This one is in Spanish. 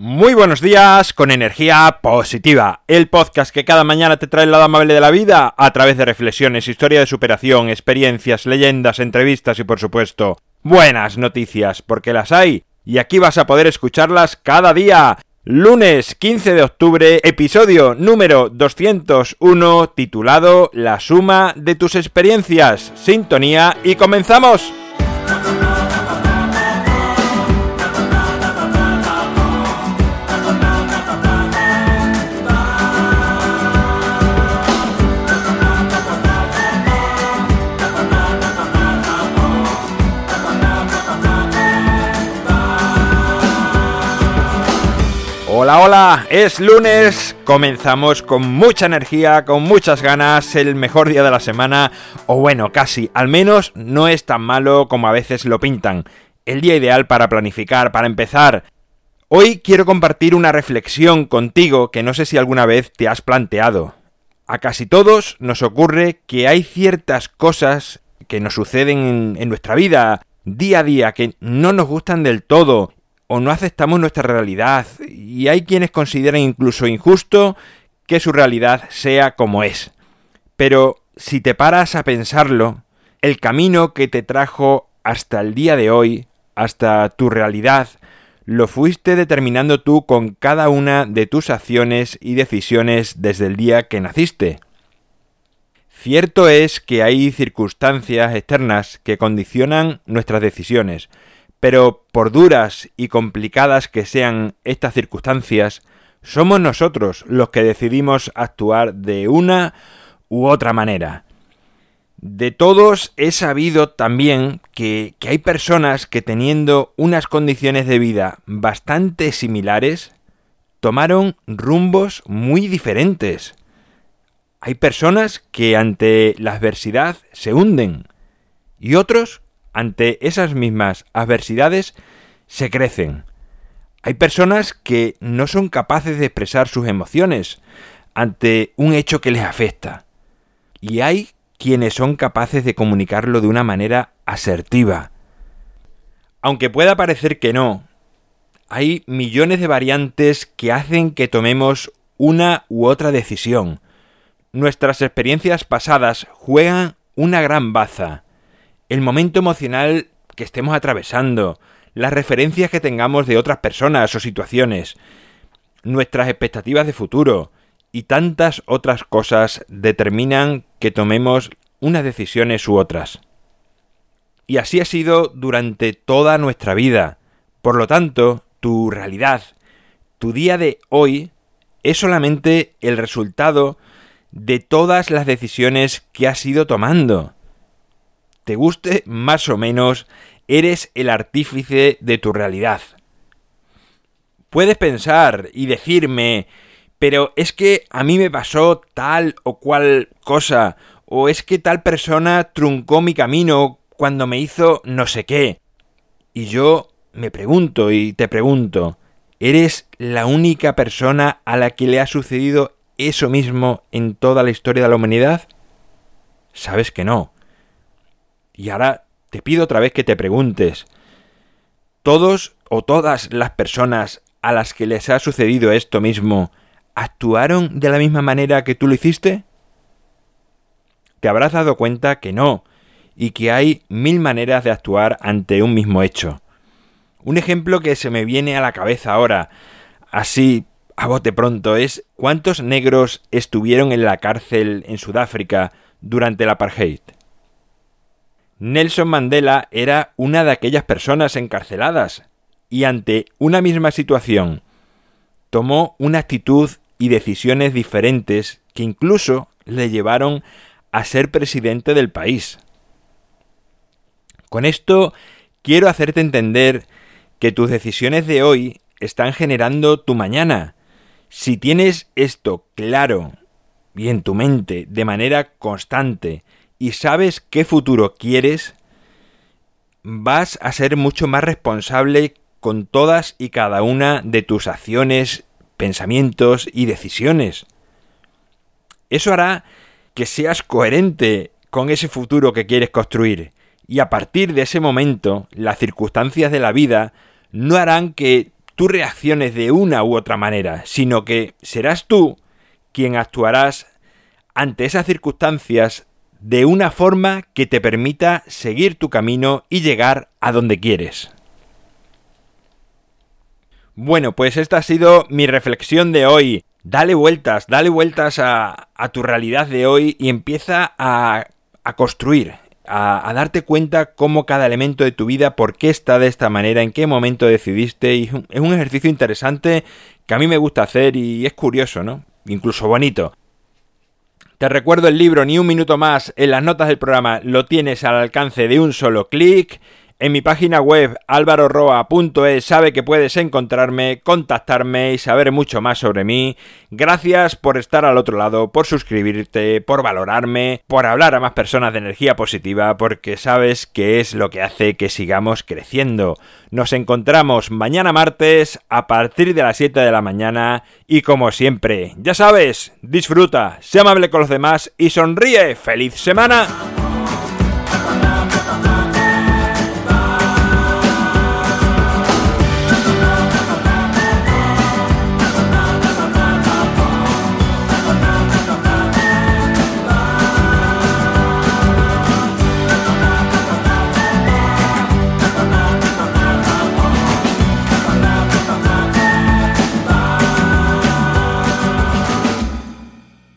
Muy buenos días con energía positiva, el podcast que cada mañana te trae el lado amable de la vida a través de reflexiones, historia de superación, experiencias, leyendas, entrevistas y por supuesto buenas noticias, porque las hay y aquí vas a poder escucharlas cada día. Lunes 15 de octubre, episodio número 201 titulado La suma de tus experiencias. Sintonía y comenzamos. Hola, hola, es lunes, comenzamos con mucha energía, con muchas ganas, el mejor día de la semana, o bueno, casi, al menos no es tan malo como a veces lo pintan. El día ideal para planificar, para empezar. Hoy quiero compartir una reflexión contigo que no sé si alguna vez te has planteado. A casi todos nos ocurre que hay ciertas cosas que nos suceden en, nuestra vida día a día que no nos gustan del todo o no aceptamos nuestra realidad y hay quienes consideran incluso injusto que su realidad sea como es. Pero si te paras a pensarlo, el camino que te trajo hasta el día de hoy, hasta tu realidad, lo fuiste determinando tú con cada una de tus acciones y decisiones desde el día que naciste. Cierto es que hay circunstancias externas que condicionan nuestras decisiones, pero por duras y complicadas que sean estas circunstancias, somos nosotros los que decidimos actuar de una u otra manera. De todos he sabido también que, que, hay personas que teniendo unas condiciones de vida bastante similares, tomaron rumbos muy diferentes. Hay personas que ante la adversidad se hunden y otros ante esas mismas adversidades se crecen. Hay personas que no son capaces de expresar sus emociones ante un hecho que les afecta. Y hay quienes son capaces de comunicarlo de una manera asertiva. Aunque pueda parecer que no, hay millones de variantes que hacen que tomemos una u otra decisión. Nuestras experiencias pasadas juegan una gran baza el momento emocional que estemos atravesando, las referencias que tengamos de otras personas o situaciones, nuestras expectativas de futuro y tantas otras cosas determinan que tomemos unas decisiones u otras. Y así ha sido durante toda nuestra vida. Por lo tanto, tu realidad, tu día de hoy, es solamente el resultado de todas las decisiones que has ido tomando te guste más o menos, eres el artífice de tu realidad. Puedes pensar y decirme, pero es que a mí me pasó tal o cual cosa, o es que tal persona truncó mi camino cuando me hizo no sé qué. Y yo me pregunto y te pregunto, ¿eres la única persona a la que le ha sucedido eso mismo en toda la historia de la humanidad? Sabes que no. Y ahora te pido otra vez que te preguntes, ¿todos o todas las personas a las que les ha sucedido esto mismo actuaron de la misma manera que tú lo hiciste? Te habrás dado cuenta que no, y que hay mil maneras de actuar ante un mismo hecho. Un ejemplo que se me viene a la cabeza ahora, así a bote pronto, es cuántos negros estuvieron en la cárcel en Sudáfrica durante el apartheid. Nelson Mandela era una de aquellas personas encarceladas y ante una misma situación tomó una actitud y decisiones diferentes que incluso le llevaron a ser presidente del país. Con esto quiero hacerte entender que tus decisiones de hoy están generando tu mañana. Si tienes esto claro y en tu mente de manera constante y sabes qué futuro quieres, vas a ser mucho más responsable con todas y cada una de tus acciones, pensamientos y decisiones. Eso hará que seas coherente con ese futuro que quieres construir y a partir de ese momento las circunstancias de la vida no harán que tú reacciones de una u otra manera, sino que serás tú quien actuarás ante esas circunstancias de una forma que te permita seguir tu camino y llegar a donde quieres. Bueno, pues esta ha sido mi reflexión de hoy. Dale vueltas, dale vueltas a, tu realidad de hoy y empieza a, construir, a, darte cuenta cómo cada elemento de tu vida, por qué está de esta manera, en qué momento decidiste. Y es un ejercicio interesante que a mí me gusta hacer y es curioso, ¿no? Incluso bonito. Te recuerdo el libro Ni un minuto más en las notas del programa lo tienes al alcance de un solo clic. En mi página web alvaroroa.es sabe que puedes encontrarme, contactarme y saber mucho más sobre mí. Gracias por estar al otro lado, por suscribirte, por valorarme, por hablar a más personas de energía positiva, porque sabes que es lo que hace que sigamos creciendo. Nos encontramos mañana martes a partir de las 7 de la mañana y como siempre, ya sabes, disfruta, sé amable con los demás y sonríe. ¡Feliz semana!